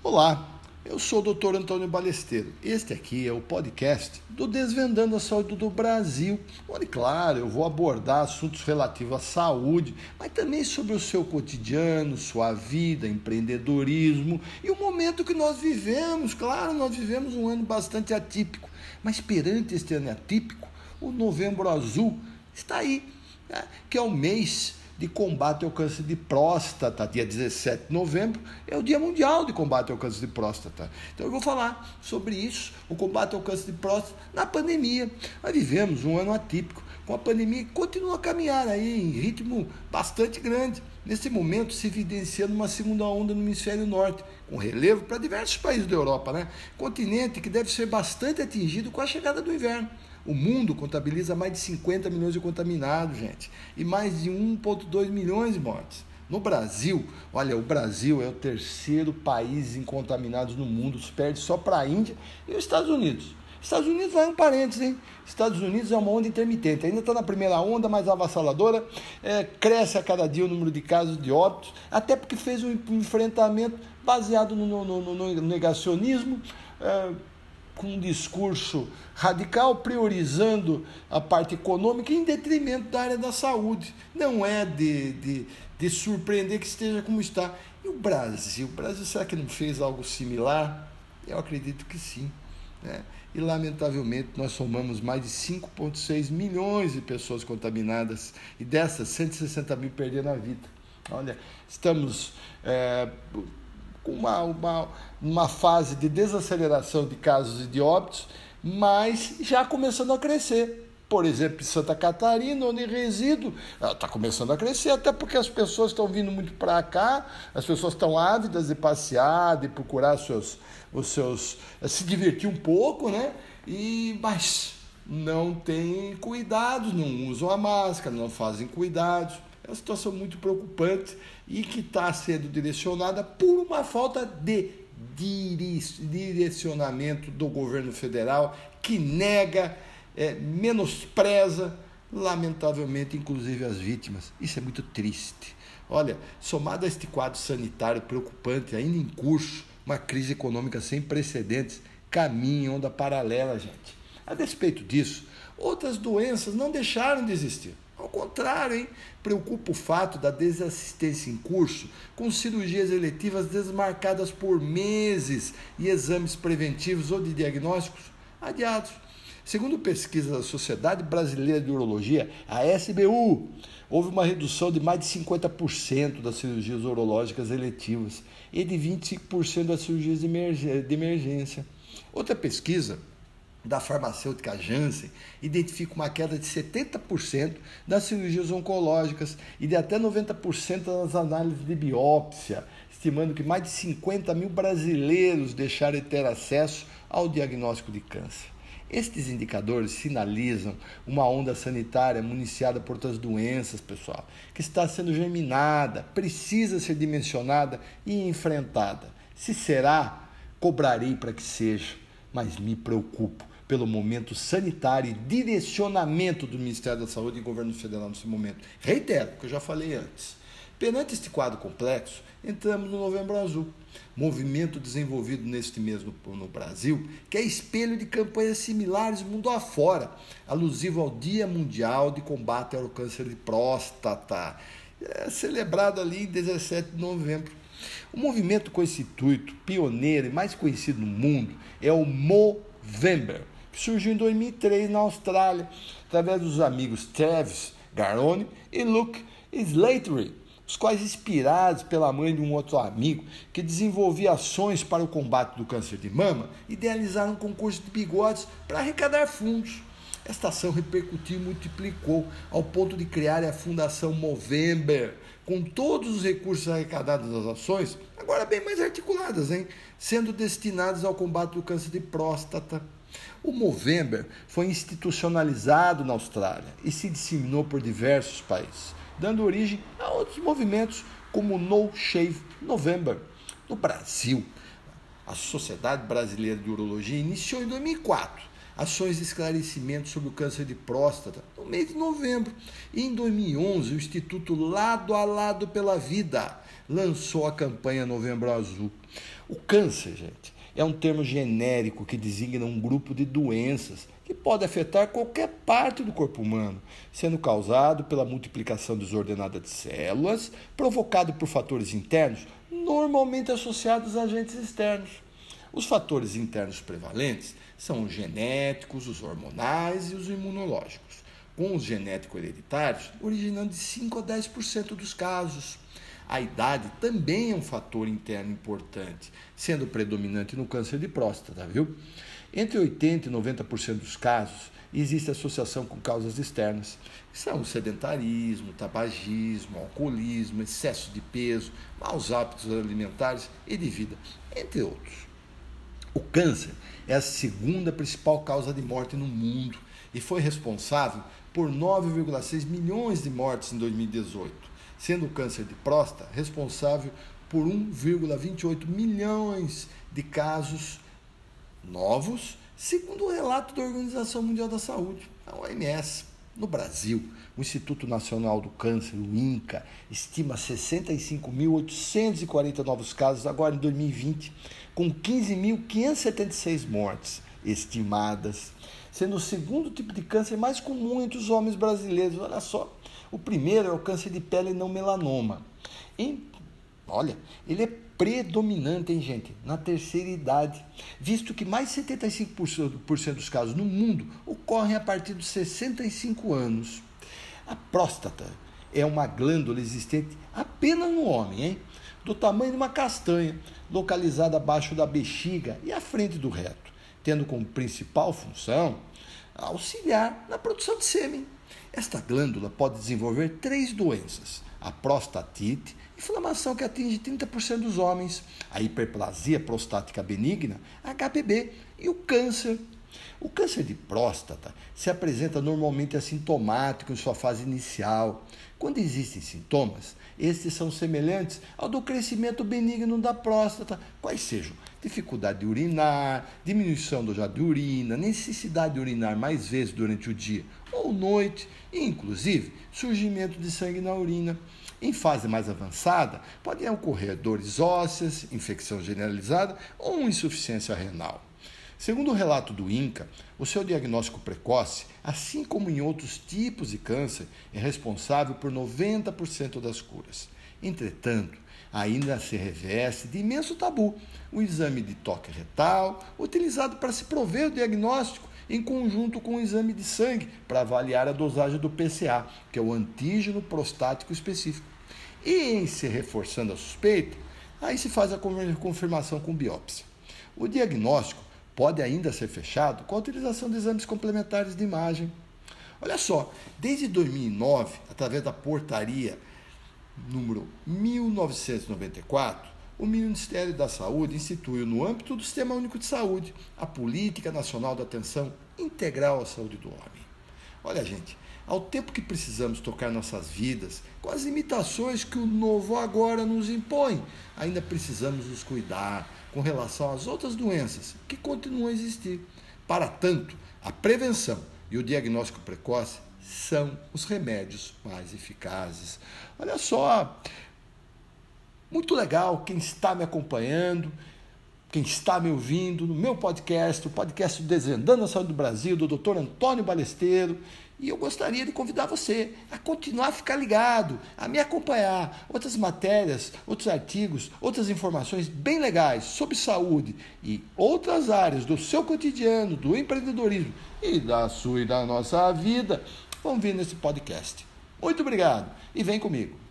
Olá, eu sou o Dr. Antônio Balesteiro. Este aqui é o podcast do Desvendando a Saúde do Brasil, onde, claro, eu vou abordar assuntos relativos à saúde, mas também sobre o seu cotidiano, sua vida, empreendedorismo e o momento que nós vivemos. Claro, nós vivemos um ano bastante atípico, mas perante este ano atípico, o Novembro Azul está aí, né? que é o mês de combate ao câncer de próstata, dia 17 de novembro, é o Dia Mundial de Combate ao Câncer de Próstata. Então eu vou falar sobre isso, o combate ao câncer de próstata na pandemia. Nós vivemos um ano atípico, com a pandemia que continua a caminhar aí em ritmo bastante grande. Nesse momento se evidenciando uma segunda onda no hemisfério norte, com relevo para diversos países da Europa, né? Continente que deve ser bastante atingido com a chegada do inverno. O mundo contabiliza mais de 50 milhões de contaminados, gente, e mais de 1,2 milhões de mortes. No Brasil, olha, o Brasil é o terceiro país em contaminados no mundo, perde só para a Índia e os Estados Unidos. Estados Unidos vai um parênteses, hein? Estados Unidos é uma onda intermitente, ainda está na primeira onda, mais avassaladora, é, cresce a cada dia o número de casos de óbitos, até porque fez um enfrentamento baseado no, no, no, no negacionismo, é, com um discurso radical, priorizando a parte econômica em detrimento da área da saúde. Não é de, de, de surpreender que esteja como está. E o Brasil? O Brasil será que não fez algo similar? Eu acredito que sim. Né? E, lamentavelmente, nós somamos mais de 5,6 milhões de pessoas contaminadas e dessas, 160 mil perderam a vida. Olha, estamos é, uma, uma, uma fase de desaceleração de casos e de óbitos, mas já começando a crescer. Por exemplo, em Santa Catarina, onde resido, está começando a crescer, até porque as pessoas estão vindo muito para cá, as pessoas estão ávidas de passear, de procurar seus, os seus. se divertir um pouco, né? E, mas não têm cuidados, não usam a máscara, não fazem cuidados. É uma situação muito preocupante e que está sendo direcionada por uma falta de direcionamento do governo federal que nega, é, menospreza, lamentavelmente, inclusive as vítimas. Isso é muito triste. Olha, somado a este quadro sanitário preocupante, ainda em curso, uma crise econômica sem precedentes, caminha onda paralela, gente. A despeito disso, outras doenças não deixaram de existir. Ao contrário, hein? preocupa o fato da desassistência em curso, com cirurgias eletivas desmarcadas por meses e exames preventivos ou de diagnósticos adiados. Segundo pesquisa da Sociedade Brasileira de Urologia, a SBU, houve uma redução de mais de 50% das cirurgias urológicas eletivas e de 25% das cirurgias de emergência. Outra pesquisa da farmacêutica Janssen identifica uma queda de 70% das cirurgias oncológicas e de até 90% das análises de biópsia, estimando que mais de 50 mil brasileiros deixaram de ter acesso ao diagnóstico de câncer. Estes indicadores sinalizam uma onda sanitária municiada por outras doenças, pessoal, que está sendo germinada, precisa ser dimensionada e enfrentada. Se será, cobrarei para que seja, mas me preocupo pelo momento sanitário e direcionamento do Ministério da Saúde e governo federal nesse momento. Reitero, que eu já falei antes. Perante este quadro complexo, entramos no Novembro Azul, movimento desenvolvido neste mês no, no, Brasil, que é espelho de campanhas similares mundo afora, alusivo ao Dia Mundial de Combate ao Câncer de Próstata, é celebrado ali em 17 de novembro. O movimento com esse intuito, pioneiro e mais conhecido no mundo, é o Movember que surgiu em 2003 na Austrália, através dos amigos Travis Garone e Luke Slattery, os quais, inspirados pela mãe de um outro amigo que desenvolvia ações para o combate do câncer de mama, idealizaram um concurso de bigodes para arrecadar fundos. Esta ação repercutiu e multiplicou ao ponto de criar a Fundação Movember, com todos os recursos arrecadados das ações, agora bem mais articuladas, hein? sendo destinados ao combate do câncer de próstata. O Movember foi institucionalizado na Austrália e se disseminou por diversos países, dando origem a outros movimentos como o No Shave November. No Brasil, a Sociedade Brasileira de Urologia iniciou em 2004 ações de esclarecimento sobre o câncer de próstata no mês de novembro. E em 2011, o Instituto Lado a Lado pela Vida lançou a campanha Novembro Azul. O câncer, gente, é um termo genérico que designa um grupo de doenças que pode afetar qualquer parte do corpo humano, sendo causado pela multiplicação desordenada de células, provocado por fatores internos, normalmente associados a agentes externos. Os fatores internos prevalentes são os genéticos, os hormonais e os imunológicos, com os genéticos hereditários originando de 5 a 10% dos casos. A idade também é um fator interno importante, sendo predominante no câncer de próstata, viu? Entre 80% e 90% dos casos, existe associação com causas externas, que são sedentarismo, tabagismo, alcoolismo, excesso de peso, maus hábitos alimentares e de vida, entre outros. O câncer é a segunda principal causa de morte no mundo e foi responsável por 9,6 milhões de mortes em 2018, sendo o câncer de próstata responsável por 1,28 milhões de casos novos, segundo o relato da Organização Mundial da Saúde, a OMS. No Brasil, o Instituto Nacional do Câncer, o INCA, estima 65.840 novos casos agora em 2020, com 15.576 mortes estimadas, sendo o segundo tipo de câncer mais comum entre os homens brasileiros. Olha só, o primeiro é o câncer de pele não melanoma. Em, olha, ele é predominante, hein, gente, na terceira idade, visto que mais de 75% dos casos no mundo ocorrem a partir dos 65 anos. A próstata é uma glândula existente apenas no homem, hein? do tamanho de uma castanha, localizada abaixo da bexiga e à frente do reto, tendo como principal função auxiliar na produção de sêmen. Esta glândula pode desenvolver três doenças: a prostatite, inflamação que atinge 30% dos homens, a hiperplasia prostática benigna, HPB e o câncer. O câncer de próstata se apresenta normalmente assintomático em sua fase inicial. Quando existem sintomas, estes são semelhantes ao do crescimento benigno da próstata, quais sejam dificuldade de urinar, diminuição do jato de urina, necessidade de urinar mais vezes durante o dia ou noite, e inclusive surgimento de sangue na urina. Em fase mais avançada, podem ocorrer dores ósseas, infecção generalizada ou insuficiência renal. Segundo o relato do INCA, o seu diagnóstico precoce, assim como em outros tipos de câncer, é responsável por 90% das curas. Entretanto, ainda se reveste de imenso tabu o exame de toque retal, utilizado para se prover o diagnóstico em conjunto com o exame de sangue para avaliar a dosagem do PCA, que é o antígeno prostático específico. E em se reforçando a suspeita, aí se faz a confirmação com biópsia. O diagnóstico pode ainda ser fechado com a utilização de exames complementares de imagem. Olha só, desde 2009, através da portaria número 1994, o Ministério da Saúde instituiu, no âmbito do Sistema Único de Saúde, a Política Nacional da Atenção Integral à Saúde do Homem. Olha, gente, ao tempo que precisamos tocar nossas vidas com as limitações que o novo agora nos impõe, ainda precisamos nos cuidar, com relação às outras doenças que continuam a existir. Para tanto, a prevenção e o diagnóstico precoce são os remédios mais eficazes. Olha só, muito legal quem está me acompanhando, quem está me ouvindo no meu podcast, o podcast Desvendando a Saúde do Brasil, do Dr. Antônio Balesteiro. E eu gostaria de convidar você a continuar a ficar ligado, a me acompanhar. Outras matérias, outros artigos, outras informações bem legais sobre saúde e outras áreas do seu cotidiano, do empreendedorismo e da sua e da nossa vida vão vir nesse podcast. Muito obrigado e vem comigo.